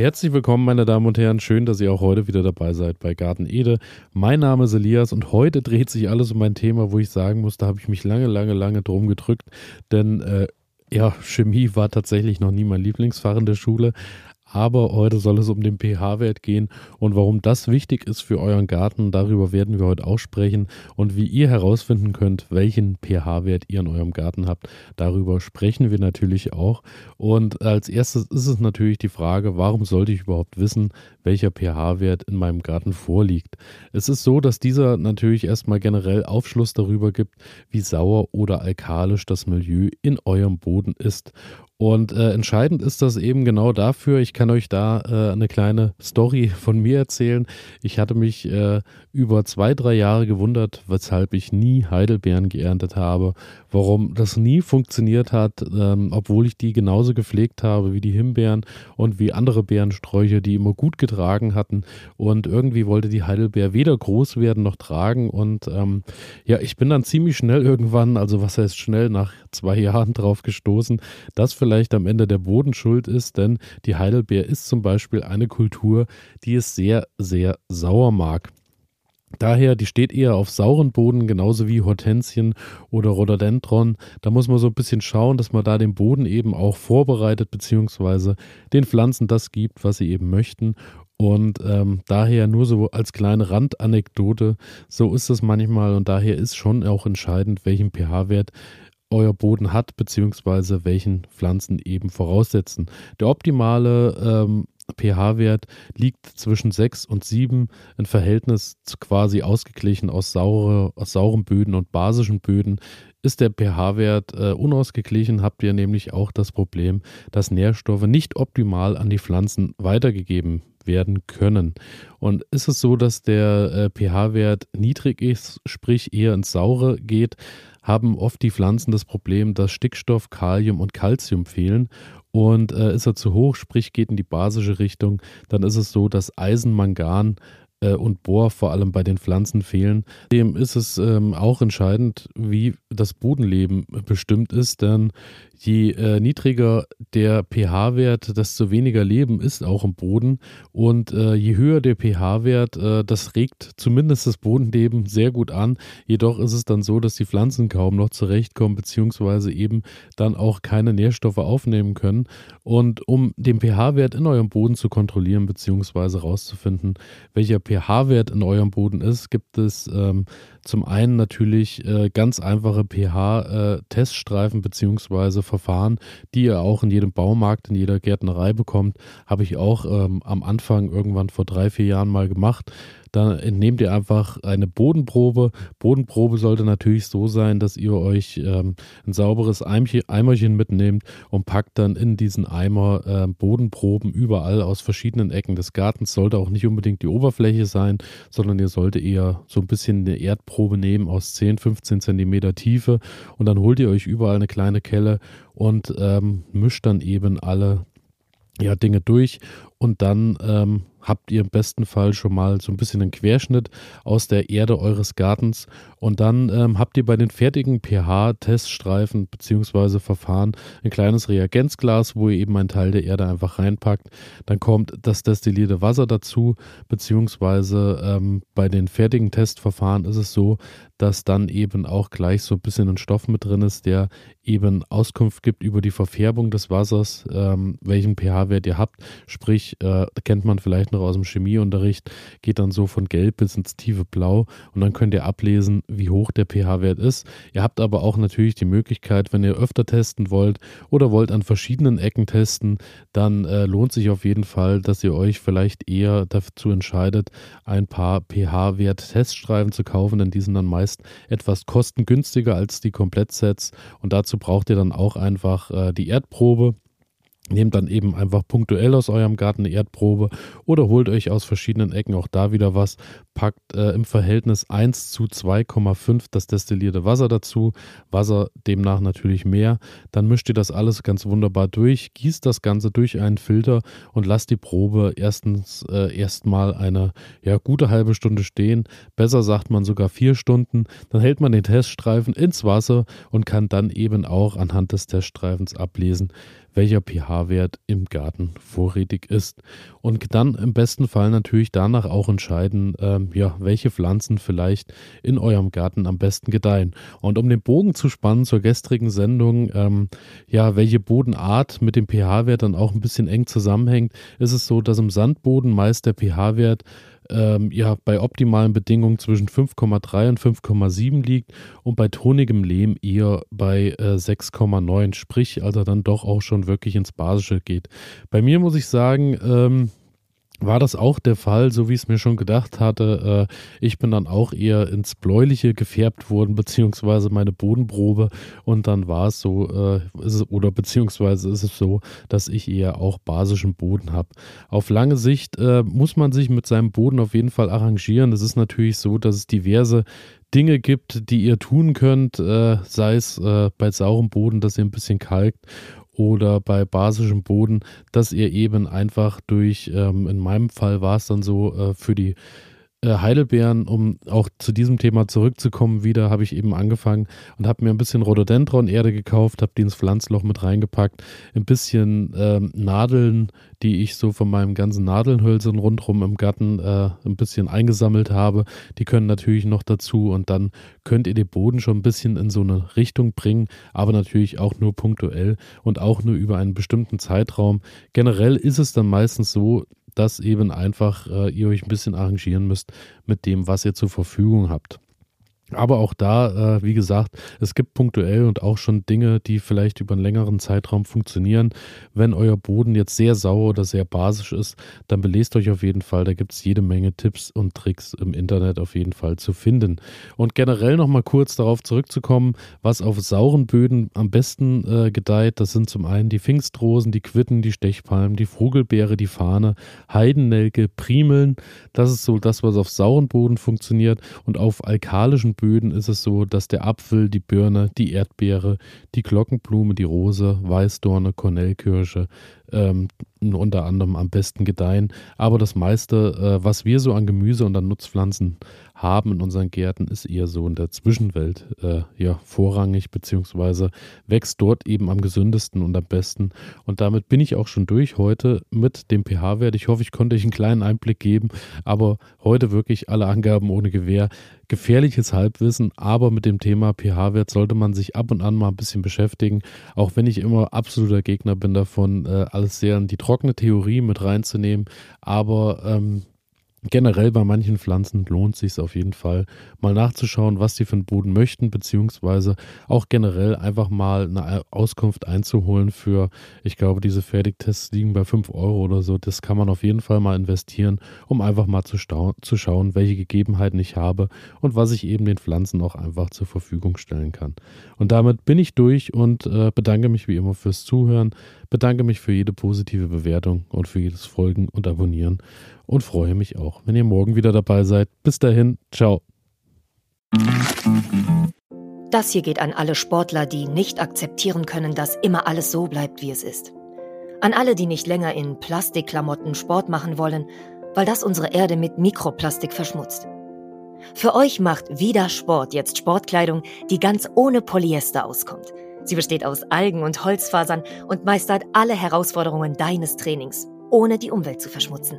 Herzlich willkommen, meine Damen und Herren. Schön, dass ihr auch heute wieder dabei seid bei Garten Ede. Mein Name ist Elias und heute dreht sich alles um ein Thema, wo ich sagen muss, da habe ich mich lange, lange, lange drum gedrückt. Denn äh, ja, Chemie war tatsächlich noch nie mein Lieblingsfach in der Schule. Aber heute soll es um den pH-Wert gehen und warum das wichtig ist für euren Garten. Darüber werden wir heute auch sprechen und wie ihr herausfinden könnt, welchen pH-Wert ihr in eurem Garten habt. Darüber sprechen wir natürlich auch. Und als erstes ist es natürlich die Frage, warum sollte ich überhaupt wissen, welcher pH-Wert in meinem Garten vorliegt? Es ist so, dass dieser natürlich erstmal generell Aufschluss darüber gibt, wie sauer oder alkalisch das Milieu in eurem Boden ist. Und äh, entscheidend ist das eben genau dafür. Ich kann euch da äh, eine kleine Story von mir erzählen. Ich hatte mich äh, über zwei, drei Jahre gewundert, weshalb ich nie Heidelbeeren geerntet habe, warum das nie funktioniert hat, ähm, obwohl ich die genauso gepflegt habe wie die Himbeeren und wie andere Beerensträucher, die immer gut getragen hatten. Und irgendwie wollte die Heidelbeer weder groß werden noch tragen. Und ähm, ja, ich bin dann ziemlich schnell irgendwann, also was heißt schnell, nach zwei Jahren drauf gestoßen, dass vielleicht am Ende der Boden schuld ist, denn die Heidelbeer ist zum Beispiel eine Kultur, die es sehr, sehr sauer mag. Daher, die steht eher auf sauren Boden, genauso wie Hortensien oder Rhododendron. Da muss man so ein bisschen schauen, dass man da den Boden eben auch vorbereitet, beziehungsweise den Pflanzen das gibt, was sie eben möchten. Und ähm, daher nur so als kleine Randanekdote, so ist es manchmal und daher ist schon auch entscheidend, welchen pH-Wert euer Boden hat, beziehungsweise welchen Pflanzen eben voraussetzen. Der optimale ähm, pH-Wert liegt zwischen 6 und 7, ein Verhältnis quasi ausgeglichen aus, saure, aus sauren Böden und basischen Böden. Ist der pH-Wert äh, unausgeglichen, habt ihr nämlich auch das Problem, dass Nährstoffe nicht optimal an die Pflanzen weitergegeben werden können. Und ist es so, dass der äh, pH-Wert niedrig ist, sprich eher ins Saure geht, haben oft die Pflanzen das Problem, dass Stickstoff, Kalium und Calcium fehlen. Und äh, ist er zu hoch, sprich geht in die basische Richtung, dann ist es so, dass Eisen, Mangan äh, und Bohr vor allem bei den Pflanzen fehlen. Dem ist es ähm, auch entscheidend, wie das Bodenleben bestimmt ist, denn je äh, niedriger der pH-Wert, desto weniger Leben ist auch im Boden. Und äh, je höher der pH-Wert, äh, das regt zumindest das Bodenleben sehr gut an. Jedoch ist es dann so, dass die Pflanzen kaum noch zurechtkommen, beziehungsweise eben dann auch keine Nährstoffe aufnehmen können. Und um den pH-Wert in eurem Boden zu kontrollieren, beziehungsweise herauszufinden, welcher pH-Wert in eurem Boden ist, gibt es ähm, zum einen natürlich äh, ganz einfache pH-Teststreifen äh, beziehungsweise Verfahren, die ihr auch in jedem Baumarkt, in jeder Gärtnerei bekommt. Habe ich auch ähm, am Anfang irgendwann vor drei, vier Jahren mal gemacht. Da entnehmt ihr einfach eine Bodenprobe. Bodenprobe sollte natürlich so sein, dass ihr euch ähm, ein sauberes Eimerchen mitnehmt und packt dann in diesen Eimer äh, Bodenproben überall aus verschiedenen Ecken des Gartens. Sollte auch nicht unbedingt die Oberfläche sein, sondern ihr solltet eher so ein bisschen eine Erdprobe nehmen aus 10, 15 Zentimeter Tiefe und dann holt ihr euch überall eine kleine Kelle und ähm, mischt dann eben alle ja, Dinge durch und dann ähm, habt ihr im besten Fall schon mal so ein bisschen einen Querschnitt aus der Erde eures Gartens und dann ähm, habt ihr bei den fertigen pH-Teststreifen bzw. Verfahren ein kleines Reagenzglas, wo ihr eben einen Teil der Erde einfach reinpackt. Dann kommt das destillierte Wasser dazu, beziehungsweise ähm, bei den fertigen Testverfahren ist es so, dass dann eben auch gleich so ein bisschen ein Stoff mit drin ist, der eben Auskunft gibt über die Verfärbung des Wassers, ähm, welchen pH-Wert ihr habt. Sprich, äh, kennt man vielleicht noch aus dem Chemieunterricht, geht dann so von gelb bis ins tiefe Blau und dann könnt ihr ablesen, wie hoch der pH-Wert ist. Ihr habt aber auch natürlich die Möglichkeit, wenn ihr öfter testen wollt oder wollt an verschiedenen Ecken testen, dann äh, lohnt sich auf jeden Fall, dass ihr euch vielleicht eher dazu entscheidet, ein paar pH-Wert-Teststreifen zu kaufen, denn die sind dann meist etwas kostengünstiger als die Komplettsets und dazu braucht ihr dann auch einfach äh, die Erdprobe Nehmt dann eben einfach punktuell aus eurem Garten eine Erdprobe oder holt euch aus verschiedenen Ecken auch da wieder was. Packt äh, im Verhältnis 1 zu 2,5 das destillierte Wasser dazu. Wasser demnach natürlich mehr. Dann mischt ihr das alles ganz wunderbar durch, gießt das Ganze durch einen Filter und lasst die Probe erstens äh, erstmal eine ja, gute halbe Stunde stehen. Besser sagt man sogar vier Stunden. Dann hält man den Teststreifen ins Wasser und kann dann eben auch anhand des Teststreifens ablesen, welcher pH-Wert im Garten vorrätig ist. Und dann im besten Fall natürlich danach auch entscheiden, ähm, ja, welche Pflanzen vielleicht in eurem Garten am besten gedeihen. Und um den Bogen zu spannen zur gestrigen Sendung, ähm, ja, welche Bodenart mit dem pH-Wert dann auch ein bisschen eng zusammenhängt, ist es so, dass im Sandboden meist der pH-Wert ähm, ja bei optimalen Bedingungen zwischen 5,3 und 5,7 liegt und bei tonigem Lehm eher bei äh, 6,9, sprich also dann doch auch schon wirklich ins Basische geht. Bei mir muss ich sagen, ähm, war das auch der Fall, so wie ich es mir schon gedacht hatte. Äh, ich bin dann auch eher ins Bläuliche gefärbt worden, beziehungsweise meine Bodenprobe. Und dann war es so, äh, oder beziehungsweise ist es so, dass ich eher auch basischen Boden habe. Auf lange Sicht äh, muss man sich mit seinem Boden auf jeden Fall arrangieren. Es ist natürlich so, dass es diverse Dinge gibt, die ihr tun könnt, sei es bei saurem Boden, dass ihr ein bisschen kalkt oder bei basischem Boden, dass ihr eben einfach durch, ähm, in meinem Fall war es dann so, äh, für die Heidelbeeren, um auch zu diesem Thema zurückzukommen, wieder habe ich eben angefangen und habe mir ein bisschen Rhododendron-Erde gekauft, habe die ins Pflanzloch mit reingepackt, ein bisschen ähm, Nadeln, die ich so von meinem ganzen Nadelnhölzern rundherum im Garten äh, ein bisschen eingesammelt habe, die können natürlich noch dazu und dann könnt ihr den Boden schon ein bisschen in so eine Richtung bringen, aber natürlich auch nur punktuell und auch nur über einen bestimmten Zeitraum. Generell ist es dann meistens so, dass eben einfach äh, ihr euch ein bisschen arrangieren müsst mit dem, was ihr zur Verfügung habt. Aber auch da, äh, wie gesagt, es gibt punktuell und auch schon Dinge, die vielleicht über einen längeren Zeitraum funktionieren. Wenn euer Boden jetzt sehr sauer oder sehr basisch ist, dann belest euch auf jeden Fall. Da gibt es jede Menge Tipps und Tricks im Internet auf jeden Fall zu finden. Und generell nochmal kurz darauf zurückzukommen, was auf sauren Böden am besten äh, gedeiht. Das sind zum einen die Pfingstrosen, die Quitten, die Stechpalmen, die Vogelbeere, die Fahne, Heidennelke, Primeln. Das ist so das, was auf sauren Boden funktioniert. Und auf alkalischen Böden ist es so, dass der Apfel, die Birne, die Erdbeere, die Glockenblume, die Rose, Weißdorne, Kornellkirsche ähm, unter anderem am besten gedeihen. Aber das meiste, äh, was wir so an Gemüse und an Nutzpflanzen haben in unseren Gärten, ist eher so in der Zwischenwelt äh, ja, vorrangig, beziehungsweise wächst dort eben am gesündesten und am besten. Und damit bin ich auch schon durch heute mit dem pH-Wert. Ich hoffe, ich konnte euch einen kleinen Einblick geben, aber heute wirklich alle Angaben ohne Gewähr. Gefährliches Halbwissen, aber mit dem Thema pH-Wert sollte man sich ab und an mal ein bisschen beschäftigen, auch wenn ich immer absoluter Gegner bin davon, äh, alles sehr in die trockene Theorie mit reinzunehmen. Aber ähm, Generell bei manchen Pflanzen lohnt es sich auf jeden Fall, mal nachzuschauen, was die für einen Boden möchten, beziehungsweise auch generell einfach mal eine Auskunft einzuholen für, ich glaube, diese Fertigtests liegen bei 5 Euro oder so. Das kann man auf jeden Fall mal investieren, um einfach mal zu, zu schauen, welche Gegebenheiten ich habe und was ich eben den Pflanzen auch einfach zur Verfügung stellen kann. Und damit bin ich durch und äh, bedanke mich wie immer fürs Zuhören, bedanke mich für jede positive Bewertung und für jedes Folgen und Abonnieren und freue mich auch, wenn ihr morgen wieder dabei seid. Bis dahin, ciao. Das hier geht an alle Sportler, die nicht akzeptieren können, dass immer alles so bleibt, wie es ist. An alle, die nicht länger in Plastikklamotten Sport machen wollen, weil das unsere Erde mit Mikroplastik verschmutzt. Für euch macht wieder Sport jetzt Sportkleidung, die ganz ohne Polyester auskommt. Sie besteht aus Algen und Holzfasern und meistert alle Herausforderungen deines Trainings, ohne die Umwelt zu verschmutzen.